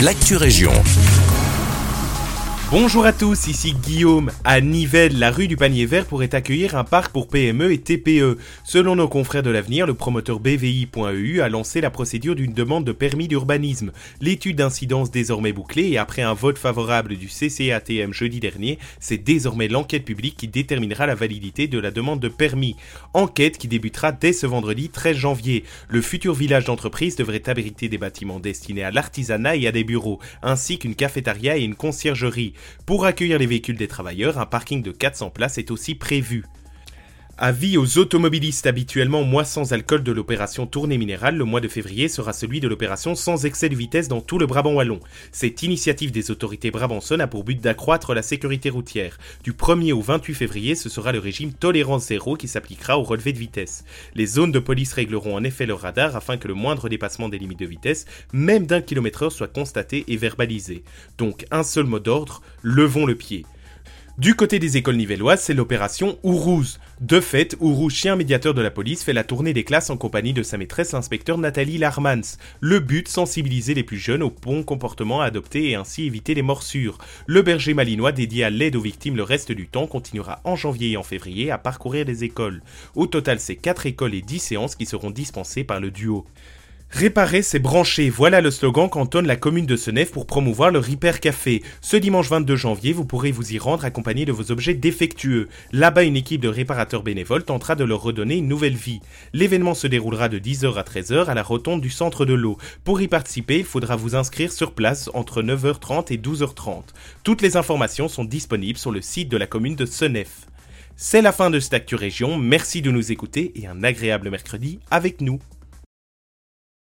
l'actu région. Bonjour à tous, ici Guillaume. À Nivelles, la rue du Panier Vert pourrait accueillir un parc pour PME et TPE. Selon nos confrères de l'avenir, le promoteur BVI.eu a lancé la procédure d'une demande de permis d'urbanisme. L'étude d'incidence désormais bouclée et après un vote favorable du CCATM jeudi dernier, c'est désormais l'enquête publique qui déterminera la validité de la demande de permis. Enquête qui débutera dès ce vendredi 13 janvier. Le futur village d'entreprise devrait abriter des bâtiments destinés à l'artisanat et à des bureaux, ainsi qu'une cafétéria et une conciergerie. Pour accueillir les véhicules des travailleurs, un parking de 400 places est aussi prévu. Avis aux automobilistes habituellement mois sans alcool de l'opération Tournée Minérale, le mois de février sera celui de l'opération sans excès de vitesse dans tout le Brabant wallon. Cette initiative des autorités brabançonnes a pour but d'accroître la sécurité routière. Du 1er au 28 février, ce sera le régime tolérance zéro qui s'appliquera au relevé de vitesse. Les zones de police régleront en effet leur radar afin que le moindre dépassement des limites de vitesse, même d'un kilomètre heure, soit constaté et verbalisé. Donc un seul mot d'ordre, levons le pied. Du côté des écoles nivelloises, c'est l'opération Ourouz. De fait, Ourouz, chien médiateur de la police, fait la tournée des classes en compagnie de sa maîtresse l'inspecteur Nathalie Larmans. Le but, sensibiliser les plus jeunes au bon comportement à adopter et ainsi éviter les morsures. Le berger malinois dédié à l'aide aux victimes le reste du temps continuera en janvier et en février à parcourir les écoles. Au total, c'est 4 écoles et 10 séances qui seront dispensées par le duo. Réparer, c'est brancher. Voilà le slogan qu'entonne la commune de Senef pour promouvoir le Repair Café. Ce dimanche 22 janvier, vous pourrez vous y rendre accompagné de vos objets défectueux. Là-bas, une équipe de réparateurs bénévoles tentera de leur redonner une nouvelle vie. L'événement se déroulera de 10h à 13h à la rotonde du centre de l'eau. Pour y participer, il faudra vous inscrire sur place entre 9h30 et 12h30. Toutes les informations sont disponibles sur le site de la commune de Senef. C'est la fin de cette Actu Région, merci de nous écouter et un agréable mercredi avec nous.